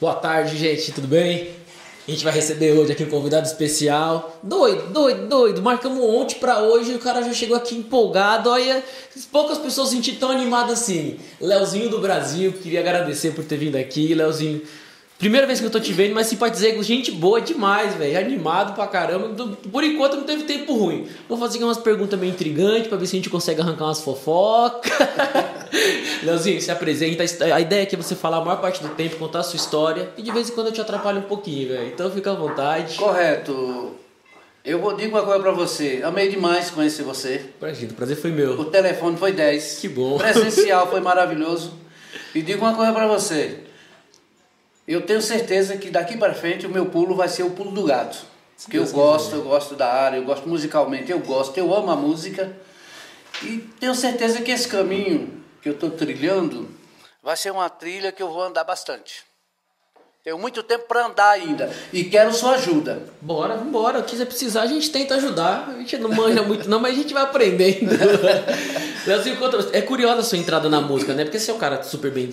Boa tarde, gente, tudo bem? A gente vai receber hoje aqui um convidado especial. Doido, doido, doido. Marcamos ontem pra hoje e o cara já chegou aqui empolgado. Olha, poucas pessoas senti tão animado assim. Leozinho do Brasil, queria agradecer por ter vindo aqui. Leozinho, Primeira vez que eu tô te vendo, mas simpatizei com gente boa demais, velho. Animado pra caramba. Por enquanto não teve tempo ruim. Vou fazer umas perguntas meio intrigantes pra ver se a gente consegue arrancar umas fofocas. Leozinho, se apresenta. A ideia é que você falar a maior parte do tempo, contar a sua história. E de vez em quando eu te atrapalho um pouquinho, velho. Então fica à vontade. Correto. Eu vou dizer uma coisa pra você. Amei demais conhecer você. Imagina, o prazer foi meu. O telefone foi 10. Que bom. Presencial foi maravilhoso. E digo uma coisa pra você. Eu tenho certeza que daqui para frente o meu pulo vai ser o pulo do gato. Porque eu gosto, eu gosto da área, eu gosto musicalmente, eu gosto, eu amo a música. E tenho certeza que esse caminho que eu estou trilhando vai ser uma trilha que eu vou andar bastante. Tenho muito tempo para andar ainda e quero sua ajuda. Bora, bora. Se quiser precisar, a gente tenta ajudar. A gente não manja muito, não, mas a gente vai aprendendo. É curiosa a sua entrada na música, né? Porque você é um cara super bem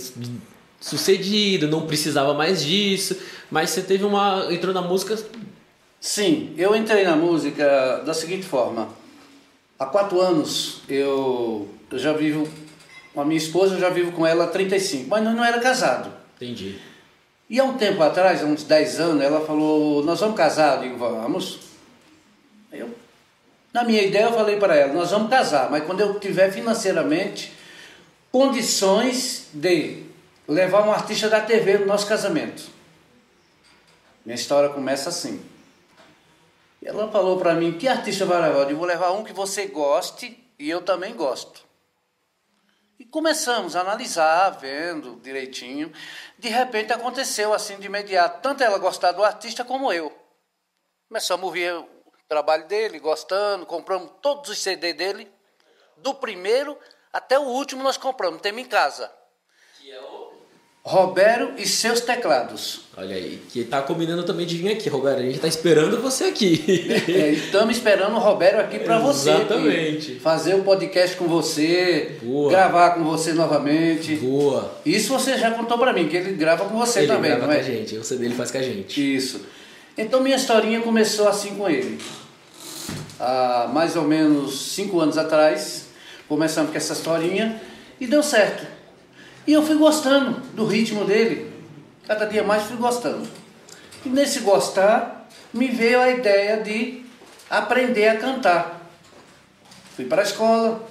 sucedido, não precisava mais disso, mas você teve uma entrou na música. Sim, eu entrei na música da seguinte forma. Há quatro anos eu, eu já vivo com a minha esposa, eu já vivo com ela há 35, mas não, não era casado. Entendi. E há um tempo atrás, há uns 10 anos, ela falou: Nós vamos casar. Eu digo: Vamos. Eu, na minha ideia, eu falei para ela: Nós vamos casar, mas quando eu tiver financeiramente condições de levar um artista da TV no nosso casamento. Minha história começa assim. Ela falou para mim: Que artista vai levar? Eu vou levar um que você goste e eu também gosto. E começamos a analisar, vendo direitinho. De repente aconteceu assim de imediato, tanto ela gostar do artista como eu. Começamos a ouvir o trabalho dele, gostando, compramos todos os CD dele, do primeiro até o último nós compramos, temos em casa. Roberto e seus teclados. Olha aí, que tá combinando também de vir aqui, Roberto. A gente tá esperando você aqui. É, estamos esperando o Roberto aqui para você. Exatamente. Fazer um podcast com você, Boa. gravar com você novamente. Boa. Isso você já contou para mim, que ele grava com você ele também, grava não é? com a gente, o CD ele faz com a gente. Isso. Então minha historinha começou assim com ele. Há mais ou menos cinco anos atrás, começamos com essa historinha e deu certo. E eu fui gostando do ritmo dele. Cada dia mais fui gostando. E nesse gostar, me veio a ideia de aprender a cantar. Fui para a escola,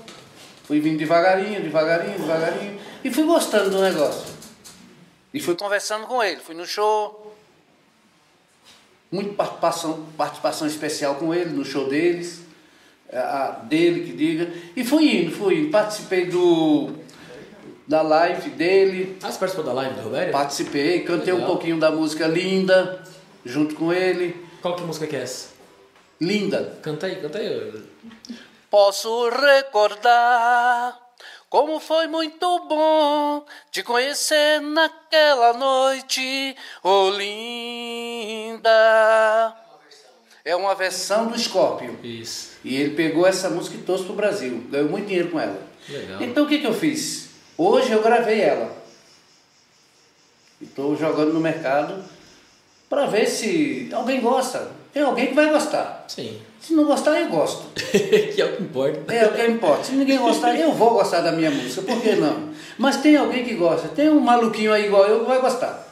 fui vindo devagarinho, devagarinho, devagarinho, e fui gostando do negócio. E fui conversando com ele, fui no show, muita participação, participação especial com ele, no show deles, a, dele que diga, e fui indo, fui indo, participei do da live dele. Ah, você participou da live do Roberto? Participei, cantei Legal. um pouquinho da música Linda, junto com ele. Qual que música que é essa? Linda. Canta aí, canta aí. Posso recordar como foi muito bom te conhecer naquela noite, oh linda. É uma versão do Scorpio. Isso. E ele pegou essa música e trouxe para o Brasil. Ganhou muito dinheiro com ela. Legal. Então o que, que eu fiz? Hoje eu gravei ela. Estou jogando no mercado para ver se alguém gosta. Tem alguém que vai gostar. Sim. Se não gostar, eu gosto. que é o que importa. É o que importa. Se ninguém gostar, eu vou gostar da minha música. Por que não? Mas tem alguém que gosta. Tem um maluquinho aí igual eu que vai gostar.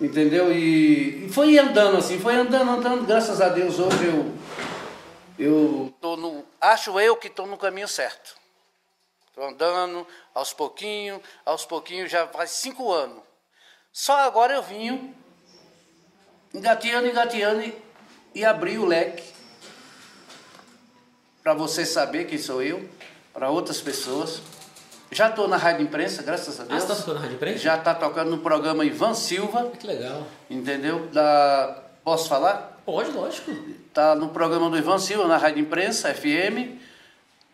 Entendeu? E, e foi andando assim, foi andando, andando. Graças a Deus hoje eu. Eu tô no. Acho eu que estou no caminho certo. Estou andando aos pouquinhos, aos pouquinhos, já faz cinco anos. Só agora eu vim engateando, engateando e, e abri o leque para você saber quem sou eu, para outras pessoas. Já estou na rádio imprensa, graças a Deus. Ah, você está tocando na rádio imprensa? Já está tocando no programa Ivan Silva. Que legal. Entendeu? Da... Posso falar? Pode, lógico. Está no programa do Ivan Silva, na rádio imprensa, FM,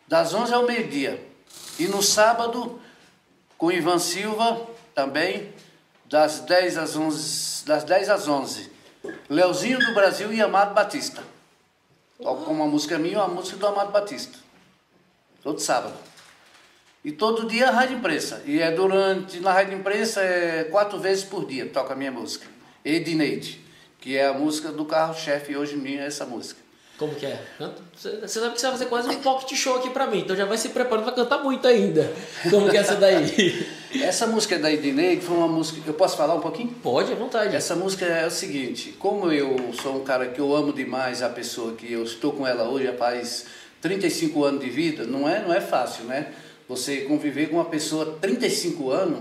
das 11 ao meio-dia. E no sábado, com Ivan Silva, também, das 10 às 11. Das 10 às 11. Leozinho do Brasil e Amado Batista. Toco uma música minha e uma música do Amado Batista. Todo sábado. E todo dia a rádio imprensa. E é durante, na rádio imprensa, é quatro vezes por dia toca a minha música. Edineide, que é a música do carro-chefe hoje minha, essa música. Como que é? Você sabe que você vai fazer quase um pocket show aqui pra mim, então já vai se preparando pra cantar muito ainda. Como que é essa daí? essa música da Edineide foi uma música. Eu posso falar um pouquinho? Pode, à vontade. Essa música é o seguinte: como eu sou um cara que eu amo demais a pessoa que eu estou com ela hoje, faz 35 anos de vida, não é, não é fácil, né? Você conviver com uma pessoa 35 anos,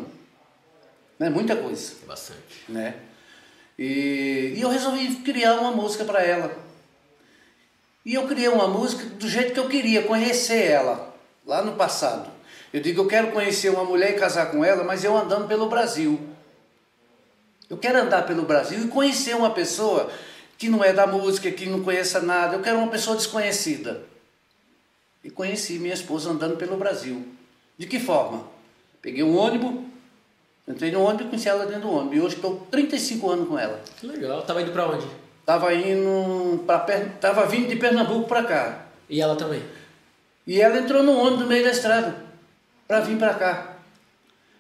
é muita coisa. Bastante. Né? E, e eu resolvi criar uma música para ela. E eu criei uma música do jeito que eu queria, conhecer ela, lá no passado. Eu digo, eu quero conhecer uma mulher e casar com ela, mas eu andando pelo Brasil. Eu quero andar pelo Brasil e conhecer uma pessoa que não é da música, que não conheça nada. Eu quero uma pessoa desconhecida. E conheci minha esposa andando pelo Brasil. De que forma? Peguei um ônibus, entrei no ônibus e conheci ela dentro do ônibus. E hoje estou 35 anos com ela. Que legal. Tava indo para onde? Tava indo para tava vindo de Pernambuco para cá. E ela também. E ela entrou no ônibus no meio da estrada para vir para cá.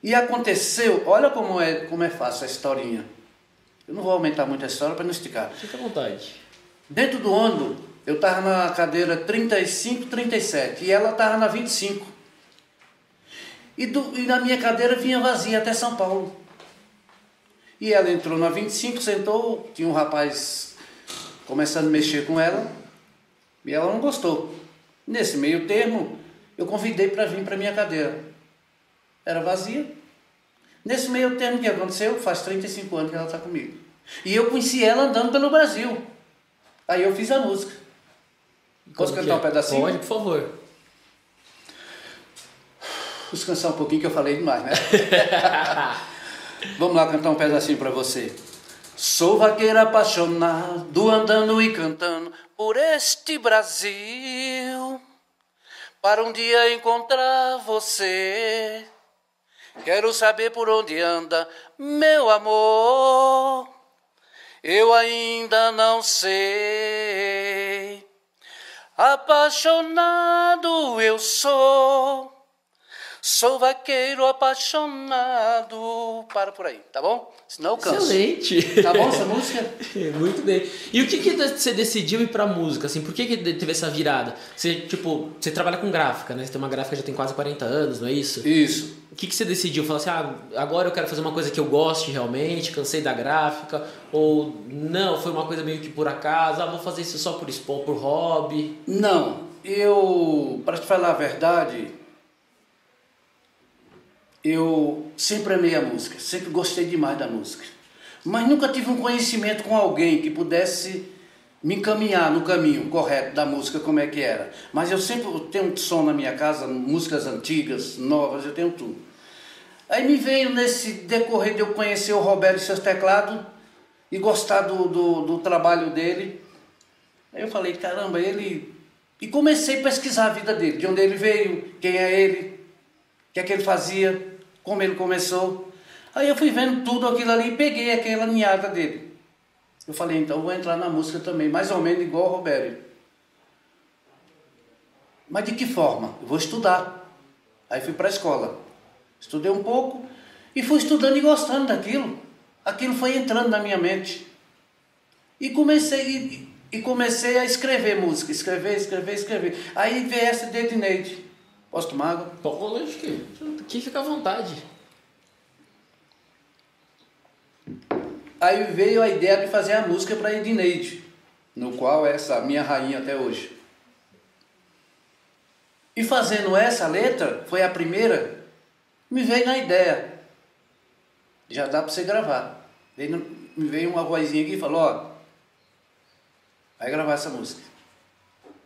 E aconteceu, olha como é, como é fácil a historinha. Eu não vou aumentar muito a história para não esticar. Fica à vontade. Dentro do ônibus, eu estava na cadeira 35, 37 e ela estava na 25. E, do, e na minha cadeira vinha vazia até São Paulo. E ela entrou na 25, sentou, tinha um rapaz começando a mexer com ela e ela não gostou. Nesse meio termo, eu convidei para vir para minha cadeira. Era vazia. Nesse meio termo, que aconteceu? Faz 35 anos que ela está comigo. E eu conheci ela andando pelo Brasil. Aí eu fiz a música. Posso cantar é? um pedacinho? Pode, por favor. Descansar um pouquinho que eu falei demais, né? Vamos lá cantar um pedacinho para você. Sou vaqueiro apaixonado, andando e cantando por este Brasil. Para um dia encontrar você, quero saber por onde anda meu amor. Eu ainda não sei. Apaixonado eu sou Sou vaqueiro apaixonado. Para por aí, tá bom? Senão eu canso. Excelente. Tá bom essa música? Muito bem. E o que que você decidiu ir pra música, assim? Por que que teve essa virada? Você, tipo, você trabalha com gráfica, né? Você tem uma gráfica já tem quase 40 anos, não é isso? Isso. O que que você decidiu? Falar assim, ah, agora eu quero fazer uma coisa que eu goste realmente, cansei da gráfica? Ou não, foi uma coisa meio que por acaso, ah, vou fazer isso só por expor, por hobby? Não, eu, para te falar a verdade eu sempre amei a música, sempre gostei demais da música. Mas nunca tive um conhecimento com alguém que pudesse me encaminhar no caminho correto da música, como é que era. Mas eu sempre tenho som na minha casa, músicas antigas, novas, eu tenho tudo. Aí me veio nesse decorrer de eu conhecer o Roberto e seus teclados e gostar do, do, do trabalho dele. Aí eu falei, caramba, ele. E comecei a pesquisar a vida dele, de onde ele veio, quem é ele, o que é que ele fazia como ele começou. Aí eu fui vendo tudo aquilo ali e peguei aquela ninhada dele. Eu falei, então vou entrar na música também, mais ou menos igual o Roberto. Mas de que forma? Eu vou estudar. Aí fui para a escola. Estudei um pouco e fui estudando e gostando daquilo. Aquilo foi entrando na minha mente. E comecei, e, comecei a escrever música, escrever, escrever, escrever. Aí veio essa de. Posso tomar água? Pode, que aqui fica à vontade. Aí veio a ideia de fazer a música para Edneide, no qual é essa minha rainha até hoje. E fazendo essa letra, foi a primeira, me veio na ideia. Já dá para você gravar. me veio uma vozinha aqui e falou, ó, vai gravar essa música.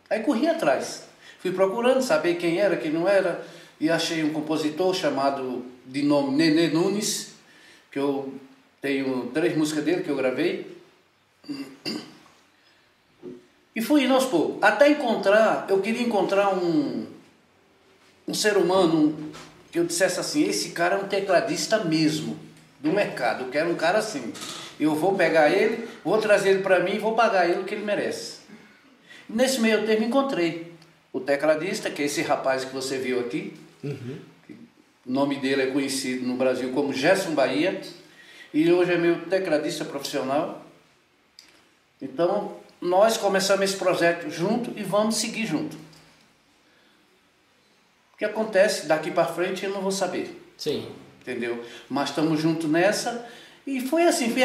Aí corri atrás. Fui procurando saber quem era, quem não era, e achei um compositor chamado de nome Nenê Nunes, que eu tenho três músicas dele que eu gravei. E fui indo aos poucos. Até encontrar, eu queria encontrar um, um ser humano um, que eu dissesse assim, esse cara é um tecladista mesmo, do mercado, eu quero um cara assim. Eu vou pegar ele, vou trazer ele para mim e vou pagar ele o que ele merece. Nesse meio tempo encontrei o tecladista, que é esse rapaz que você viu aqui, uhum. O nome dele é conhecido no Brasil como Gerson Bahia. E hoje é meu tecladista profissional. Então, nós começamos esse projeto junto e vamos seguir junto. O que acontece daqui para frente eu não vou saber. Sim. Entendeu? Mas estamos juntos nessa. E foi assim, fui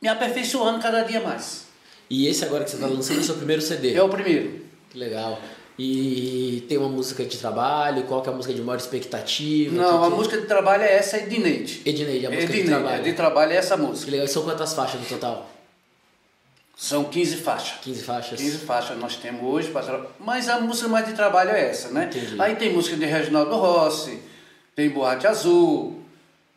me aperfeiçoando cada dia mais. E esse agora que você está lançando é o seu primeiro CD? É o primeiro. Que legal. E tem uma música de trabalho? Qual que é a música de maior expectativa? Não, a música de trabalho é essa, Edneide. Edneide, a música Edneide, de trabalho. de trabalho é essa música. Que legal. E são quantas faixas no total? São 15 faixas. 15 faixas. 15 faixas nós temos hoje, mas a música mais de trabalho é essa, né? Entendi. Aí tem música de Reginaldo Rossi, tem Boate Azul,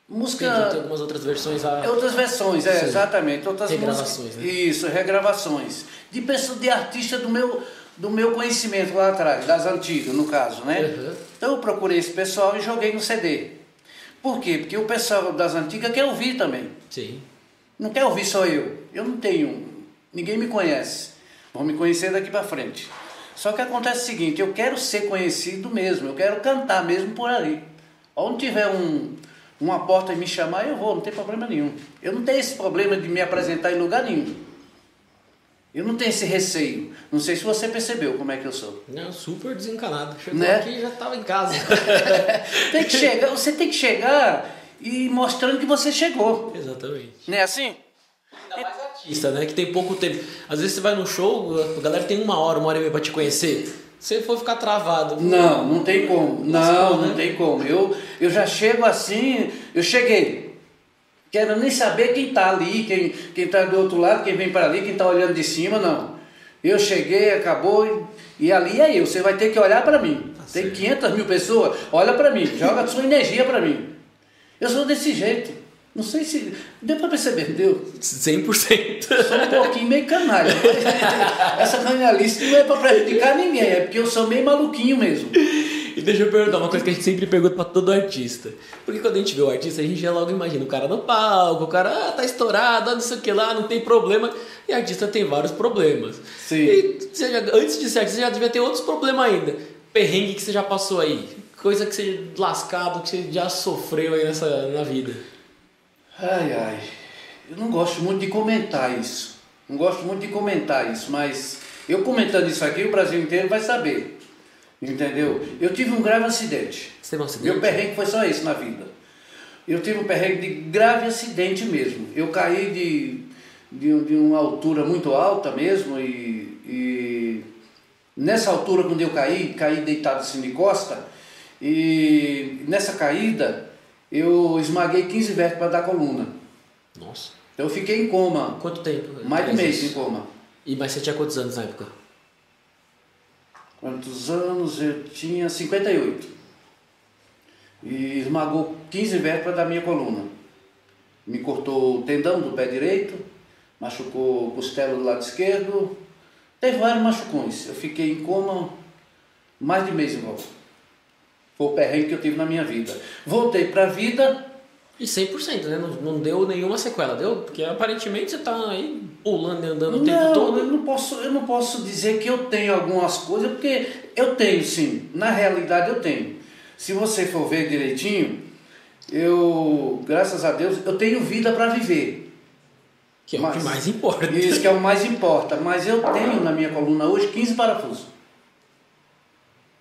música... Entendi, tem algumas outras versões lá. É outras versões, é, Sim. exatamente. Outras Regravações, músicas. né? Isso, regravações. De pessoa, de artista do meu, do meu conhecimento lá atrás, das antigas, no caso, né? Uhum. Então eu procurei esse pessoal e joguei no CD. Por quê? Porque o pessoal das antigas quer ouvir também. Sim. Não quer ouvir só eu. Eu não tenho. Ninguém me conhece. Vão me conhecer daqui para frente. Só que acontece o seguinte: eu quero ser conhecido mesmo. Eu quero cantar mesmo por ali. Onde tiver um, uma porta e me chamar, eu vou. Não tem problema nenhum. Eu não tenho esse problema de me apresentar em lugar nenhum. Eu não tenho esse receio. Não sei se você percebeu como é que eu sou. Não, super desencanado. Chegou Né? aqui e já estava em casa. Tem que chegar, você tem que chegar e mostrando que você chegou. Exatamente. Não é assim? Ainda mais artista, né? Que tem pouco tempo. Às vezes você vai no show, a galera tem uma hora, uma hora e meia pra te conhecer. Você for ficar travado. Não, não tem como. Não, né? não tem como. Eu, eu já chego assim, eu cheguei. Quero nem saber quem está ali, quem quem está do outro lado, quem vem para ali, quem está olhando de cima, não. Eu cheguei, acabou, e, e ali é eu. Você vai ter que olhar para mim. Tá tem certo. 500 mil pessoas, olha para mim, joga sua energia para mim. Eu sou desse jeito. Não sei se. Deu para perceber, deu? 100%. Sou um pouquinho meio canalha. Essa canalice não é para prejudicar ninguém, é porque eu sou meio maluquinho mesmo. E deixa eu perguntar uma coisa que a gente sempre pergunta pra todo artista. Porque quando a gente vê o artista, a gente já logo imagina o cara no palco, o cara ah, tá estourado, ah, não sei o que lá, não tem problema. E artista tem vários problemas. Sim. E já- antes de ser artista, você já devia ter outros problemas ainda. Perrengue que você já passou aí. Coisa que você lascado, que você já sofreu aí nessa, na vida. Ai, ai. Eu não gosto muito de comentar isso. Não gosto muito de comentar isso, mas eu comentando isso aqui, o Brasil inteiro vai saber. Entendeu? Eu tive um grave acidente. Você teve um acidente? Meu perrengue foi só esse na vida. Eu tive um perrengue de grave acidente mesmo. Eu caí de, de, de uma altura muito alta mesmo e, e nessa altura quando eu caí, caí deitado assim de costa e nessa caída eu esmaguei 15 vértebras da coluna. Nossa. Eu fiquei em coma, Quanto tempo? mais de faz mês em isso? coma. E mas você tinha quantos anos na época? Quantos anos? Eu tinha 58. E esmagou 15 vértebras da minha coluna. Me cortou o tendão do pé direito, machucou a costela do lado esquerdo. Teve vários machucões. Eu fiquei em coma mais de mês em volta. Foi o perrengue que eu tive na minha vida. Voltei para a vida, E 100%, né? Não, não deu nenhuma sequela, deu? Porque aparentemente você tá aí pulando e andando o tempo não, todo. Eu não, posso, eu não posso dizer que eu tenho algumas coisas, porque eu tenho sim. Na realidade eu tenho. Se você for ver direitinho, eu, graças a Deus, eu tenho vida para viver. Que é o que Mas- mais importa. Isso que é o mais importa. Mas eu tenho na minha coluna hoje 15 parafusos.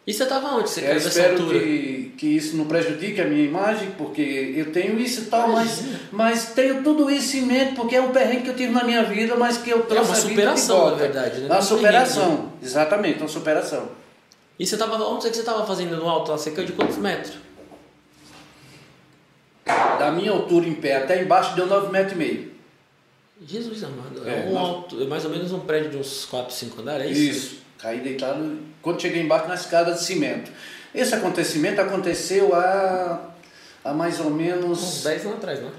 E você tava onde? Você Eu caiu dessa altura? que, que isso não prejudique a minha imagem, porque eu tenho isso e tal, mas, mas tenho tudo isso em mente, porque é um perrengue que eu tive na minha vida, mas que eu trouxe É uma vida superação, volta. na verdade, né? Uma superação, exatamente, uma superação. E você tava. Onde é que você tava fazendo no alto lá? Você caiu de quantos metros? Da minha altura em pé até embaixo deu 9 metros e meio. Jesus amado. É, É, um nós- alto, é mais ou menos um prédio de uns 4, 5 andares, é isso? Isso. Caí deitado quando cheguei embaixo na escada de cimento. Esse acontecimento aconteceu há, há mais ou Uns menos. 10 anos atrás, né?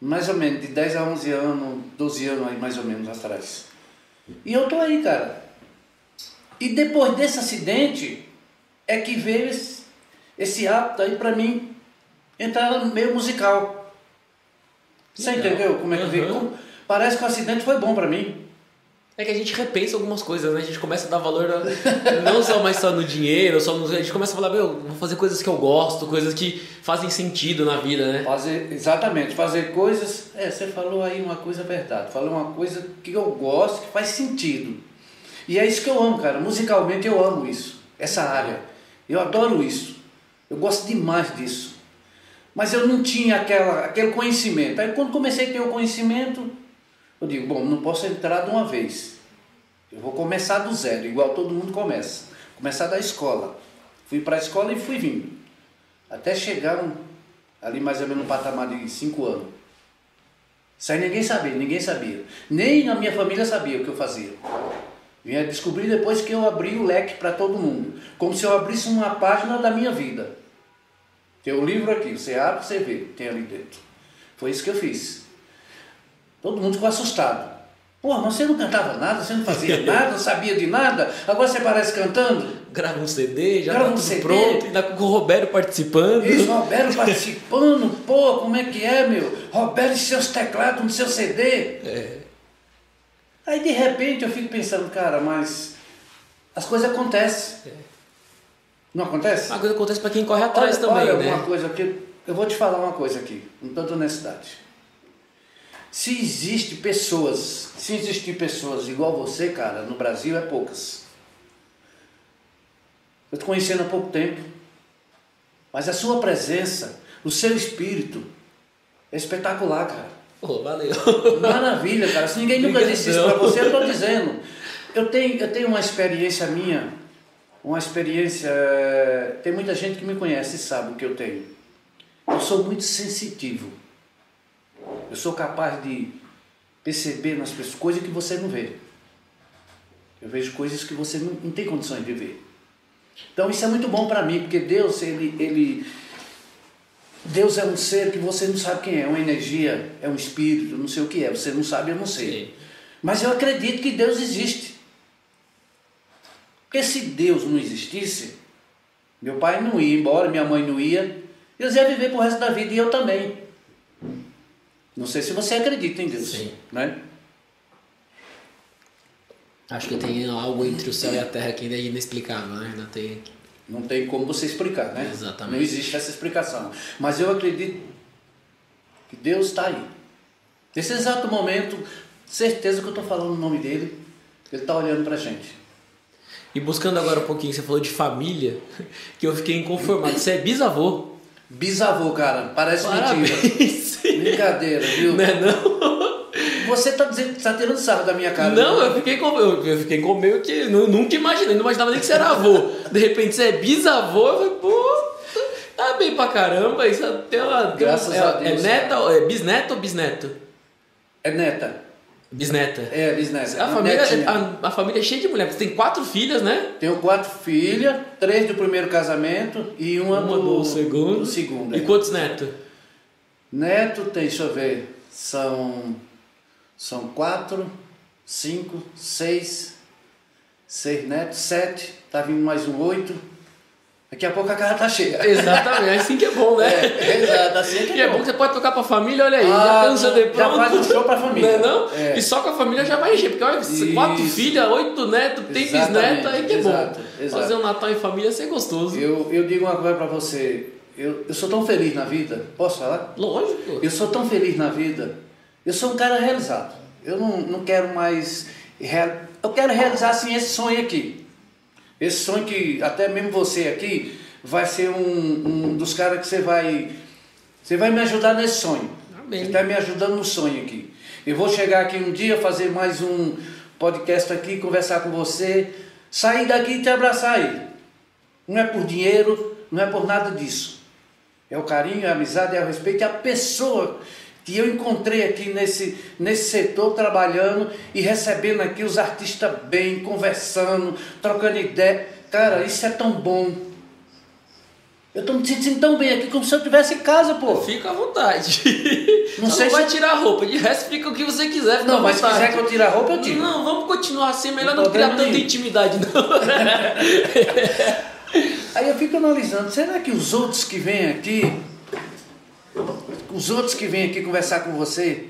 Mais ou menos, de 10 a 11 anos, 12 anos aí mais ou menos atrás. E eu tô aí, cara. E depois desse acidente é que veio esse, esse hábito aí pra mim entrar no meio musical. Você Legal. entendeu como é que veio? Uhum. Como- Parece que o acidente foi bom pra mim. É que a gente repensa algumas coisas, né? A gente começa a dar valor a- não só mais só no dinheiro, só no... a gente começa a falar, meu, vou fazer coisas que eu gosto, coisas que fazem sentido na vida, né? Fazer, exatamente, fazer coisas. É, você falou aí uma coisa verdade. Falou uma coisa que eu gosto, que faz sentido. E é isso que eu amo, cara. Musicalmente eu amo isso, essa área. Eu adoro isso. Eu gosto demais disso. Mas eu não tinha aquela, aquele conhecimento. Aí quando comecei a ter o conhecimento, eu digo, bom, não posso entrar de uma vez. Eu vou começar do zero, igual todo mundo começa. Começar da escola. Fui para a escola e fui vindo. Até chegar um- ali mais ou menos no patamar de cinco anos. Aí ninguém sabia, ninguém sabia. Nem na minha família sabia o que eu fazia. Vinha descobrir depois que eu abri o leque para todo mundo. Como se eu abrisse uma página da minha vida. Tem o livro aqui, você abre, você vê, tem ali dentro. Foi isso que eu fiz. Todo mundo ficou assustado. Pô, mas você não cantava nada, você não fazia nada, não sabia de nada, agora você parece cantando. Grava um CD, já Grava tá um tudo CD. pronto, ainda com o Roberto participando. Isso, Roberto participando, pô, como é que é, meu? Roberto e seus teclados no seu CD. É. Aí de repente eu fico pensando, cara, mas as coisas acontecem. Não acontece? Uma coisa acontece pra quem corre atrás olha, também, olha né? uma coisa aqui, eu vou te falar uma coisa aqui, com tanta honestidade. Se existe pessoas, se existir pessoas igual você, cara, no Brasil é poucas. Eu te conhecendo há pouco tempo, mas a sua presença, o seu espírito é espetacular, cara. Pô, valeu. Maravilha, cara. Se ninguém nunca disse isso pra você, eu estou dizendo. Eu tenho, eu tenho uma experiência minha, uma experiência. eh, Tem muita gente que me conhece e sabe o que eu tenho. Eu sou muito sensitivo. Eu sou capaz de perceber nas pessoas coisas que você não vê. Eu vejo coisas que você não, não tem condições de ver. Então isso é muito bom para mim, porque Deus, ele, ele, Deus é um ser que você não sabe quem é, uma energia, é um espírito, não sei o que é, você não sabe, eu não sei. Sim. Mas eu acredito que Deus existe. Porque se Deus não existisse, meu pai não ia embora, minha mãe não ia, eles iam viver pro resto da vida e eu também. Não sei se você acredita em Deus, Sim. né? Acho que tem algo entre o céu e a terra que ainda é inexplicável, né? Ainda tem. Não tem como você explicar, né? Exatamente. Não existe essa explicação. Mas eu acredito que Deus está aí. Nesse exato momento, certeza que eu estou falando o nome dele, ele está olhando para a gente. E buscando agora um pouquinho, você falou de família, que eu fiquei inconformado. Você é bisavô. Bisavô, cara, parece mentira. Brincadeira, viu? Não é não? Você está dizendo que tá tirando sarro da minha cara. Não, né? eu fiquei com eu, eu fiquei com meio que. nu- Nunca imaginei, não imaginava nem que você era avô. De repente você é bisavô, eu falei, pô, tá bem pra caramba. Isso tem uma. Graças é, a Deus, É neta, é bisneto ou bisneto? É neta. Bisneta. É, bisneta. A família, Netinha. a, a família é cheia de mulher. Você tem quatro filhas, né? Tenho quatro filhas, três do primeiro casamento e uma, Uma do, do segundo. do segundo, E é. quantos netos? Neto tem, deixa eu ver, são, são quatro, cinco, seis, seis netos, sete, tá vindo mais um oito. Daqui a pouco a casa tá cheia. Exatamente, assim que é bom, né? É, exato, assim é que E é bom que você pode tocar pra família, olha aí, já Ah, tem um CD já faz um show pra família. Não é não? É. E só com a família já vai encher, porque olha, quatro Isso. filhas, oito netos, tem bisneto, aí que é exato, bom. exato. Fazer um Natal em família é gostoso. Eu, eu digo uma coisa pra você, eu, eu sou tão feliz na vida, posso falar? Lógico. Eu sou tão feliz na vida. Eu sou um cara realizado. Eu não, não quero mais. Eu quero realizar assim esse sonho aqui. Esse sonho que até mesmo você aqui vai ser um, um dos caras que você vai. Você vai me ajudar nesse sonho. Amém. Você está me ajudando no sonho aqui. Eu vou chegar aqui um dia, fazer mais um podcast aqui, conversar com você, sair daqui e te abraçar aí. Não é por dinheiro, não é por nada disso. É o carinho, a amizade, é o respeito, é a pessoa que eu encontrei aqui nesse, nesse setor trabalhando e recebendo aqui os artistas bem, conversando, trocando ideia. Cara, isso é tão bom. Eu estou me sentindo tão bem aqui como se eu estivesse em casa, pô. Fica à vontade. Não sei não vai se- tirar a roupa, de resto fica o que você quiser, Não, mas se vontade. quiser que eu tire a roupa, eu tiro. Não, vamos continuar assim, melhor Não não criar tanta nenhum. intimidade, não. Aí eu fico analisando, será que os outros que vêm aqui, os outros que vêm aqui conversar com você,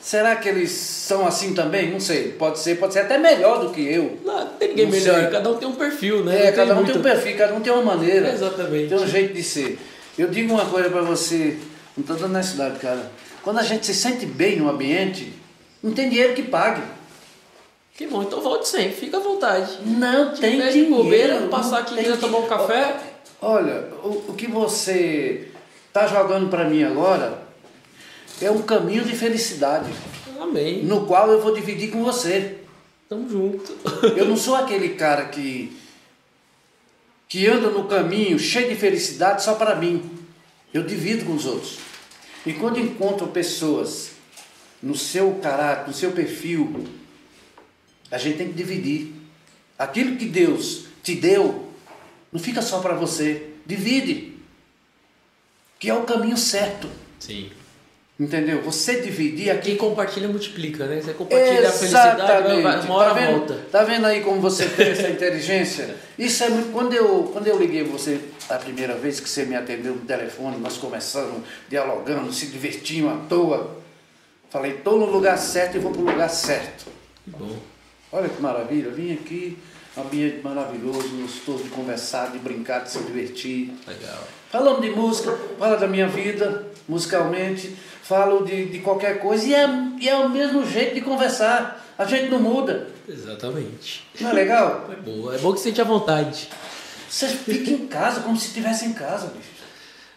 Será que eles são assim também? Não sei. Pode ser, pode ser até melhor do que eu. Não, não tem ninguém Não melhor, sei. cada um tem um perfil, né? É, Não cada um muito- tem um perfil, cada um tem uma maneira. Exatamente. Tem um jeito de ser. Eu digo uma coisa pra você, não tô dando necessidade, cara. Quando a gente se sente bem no ambiente, não tem dinheiro que pague. Que bom, então volte sempre, fica à vontade. Não tem tiver de dinheiro. bobeira, não passar aqui e tem tomar um café. Olha, o, o que você tá jogando pra mim agora é um caminho de felicidade, Amém. no qual eu vou dividir com você. Tamo junto. Eu não sou aquele cara que que anda no caminho cheio de felicidade só para mim. Eu divido com os outros. E quando encontro pessoas no seu caráter, no seu perfil, a gente tem que dividir. Aquilo que Deus te deu, não fica só para você. Divide. Que é o caminho certo. Sim. Entendeu? Você dividir aquilo Quem compartilha multiplica, né? Você compartilha a felicidade, Exatamente. uma hora tá vendo, volta. Tá vendo aí como você tem essa inteligência? Isso é muito. Quando eu, quando eu liguei você a primeira vez que você me atendeu no telefone, nós começamos dialogando, se divertindo à toa. Falei, estou no lugar certo e vou para o lugar certo. Que bom. Olha que maravilha, vim aqui, ambiente maravilhoso, gostoso de conversar, de brincar, de se divertir. Legal. Falando de música, fala da minha vida, musicalmente, falo de, de qualquer coisa, e é, e é o mesmo jeito de conversar. A gente não muda. Exatamente. Não é legal? É boa. É bom que você sente à vontade. Você fica em casa como se estivesse em casa, bicho.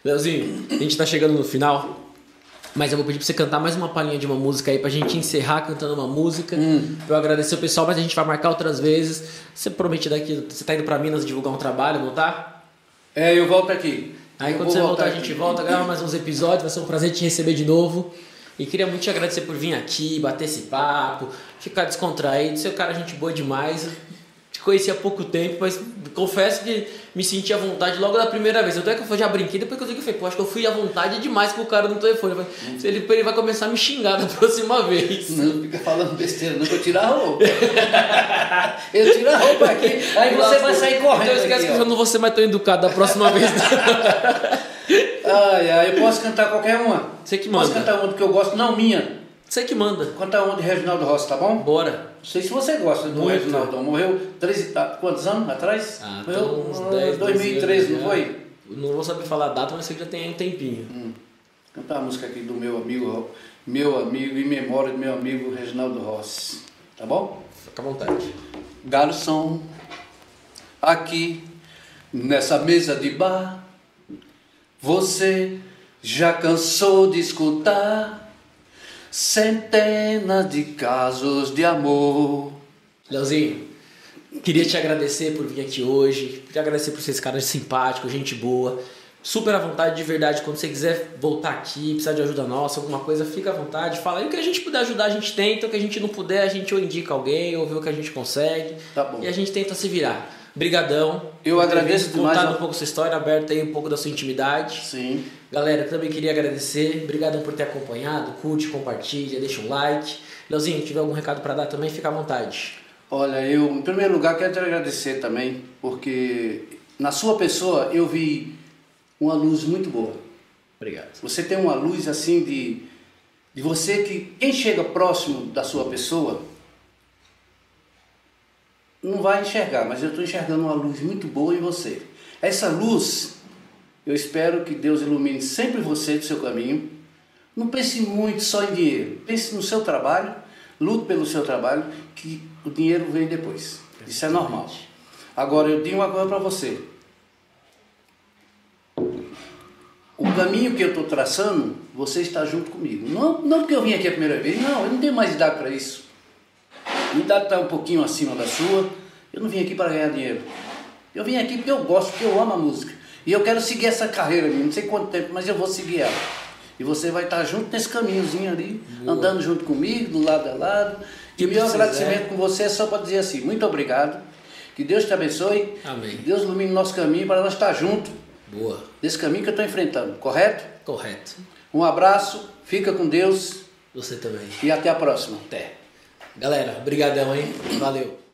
Leozinho, a gente tá chegando no final. Mas eu vou pedir pra você cantar mais uma palhinha de uma música aí pra gente encerrar cantando uma música. Pra eu agradecer o pessoal, mas a gente vai marcar outras vezes. Você promete daqui, você tá indo pra Minas divulgar um trabalho, não tá? É, eu volto aqui. Aí Eu quando você voltar, a gente volta, grava mais uns episódios, vai ser um prazer te receber de novo. E queria muito te agradecer por vir aqui, bater esse papo, ficar descontraído, ser um cara gente boa demais. Conheci há pouco tempo, mas confesso que me senti à vontade logo da primeira vez. Até que eu já brinquei, depois que eu vi que eu falei, pô, acho que eu fui à vontade demais com o cara no telefone. Falei, Ele, ele vai começar a me xingar da próxima vez. Não fica falando besteira, não, que eu tirar a roupa. eu tiro a roupa aqui, aí você vai sair correndo. Então esquece aqui, que ó. eu não vou ser mais tão educado da próxima vez. Ai, ai, eu posso cantar qualquer uma. Você que Posso manda. cantar uma que eu gosto, não minha. Você que manda. Cantar uma de Reginaldo Rossi, tá bom? Bora. Não sei se você gosta do Muito. Reginaldo. Morreu três, ah, quantos anos atrás? Ah, Morreu uns ah, 10, 2013, não foi? Não vou saber falar a data, mas sei que já tem um tempinho. Hum. Cantar a música aqui do meu amigo, meu amigo, em memória do meu amigo Reginaldo Rossi. Tá bom? Fica à vontade. Garçom, aqui nessa mesa de bar, você já cansou de escutar centenas de casos de amor. Leozinho, queria te agradecer por vir aqui hoje. Queria agradecer por ser esse cara simpático, gente boa. Super à vontade, de verdade. Quando você quiser voltar aqui, precisar de ajuda nossa, alguma coisa, fica à vontade. Fala aí o que a gente puder ajudar, a gente tenta. O que a gente não puder, a gente ou indica alguém, ou vê o que a gente consegue. Tá bom. E a gente tenta se virar. Brigadão. Eu agradeço demais, Contado um pouco sua história, aberto aí um pouco da sua intimidade. Sim. Galera, também queria agradecer. Obrigadão por ter acompanhado. Curte, compartilha, deixa um like. Leozinho, tiver algum recado pra dar também, fica à vontade. Olha, eu, em primeiro lugar, quero te agradecer também, porque na sua pessoa eu vi uma luz muito boa. Obrigado. Você tem uma luz assim de, de você que quem chega próximo da sua pessoa não vai enxergar, mas eu estou enxergando uma luz muito boa em você. Essa luz, eu espero que Deus ilumine sempre você do seu caminho. Não pense muito só em dinheiro, pense no seu trabalho, lute pelo seu trabalho, que o dinheiro vem depois. Isso é normal. Agora eu digo uma coisa para você. o caminho que eu estou traçando, você está junto comigo. Não, não porque eu vim aqui a primeira vez, não, eu não tenho mais idade para isso. Minha idade está um pouquinho acima da sua. Eu não vim aqui para ganhar dinheiro. Eu vim aqui porque eu gosto, porque eu amo a música. E eu quero seguir essa carreira minha, não sei quanto tempo, mas eu vou seguir ela. E você vai estar junto nesse caminhozinho ali, andando junto comigo, do lado a lado. E Que meu agradecimento com você é só para dizer assim, muito obrigado. Que Deus te abençoe. Amém. Que Deus ilumine o nosso caminho para nós estar juntos Boa. desse caminho que eu estou enfrentando, correto? Correto. Um abraço, fica com Deus Você também. e até a próxima. Até. Galera, brigadão, hein? Valeu.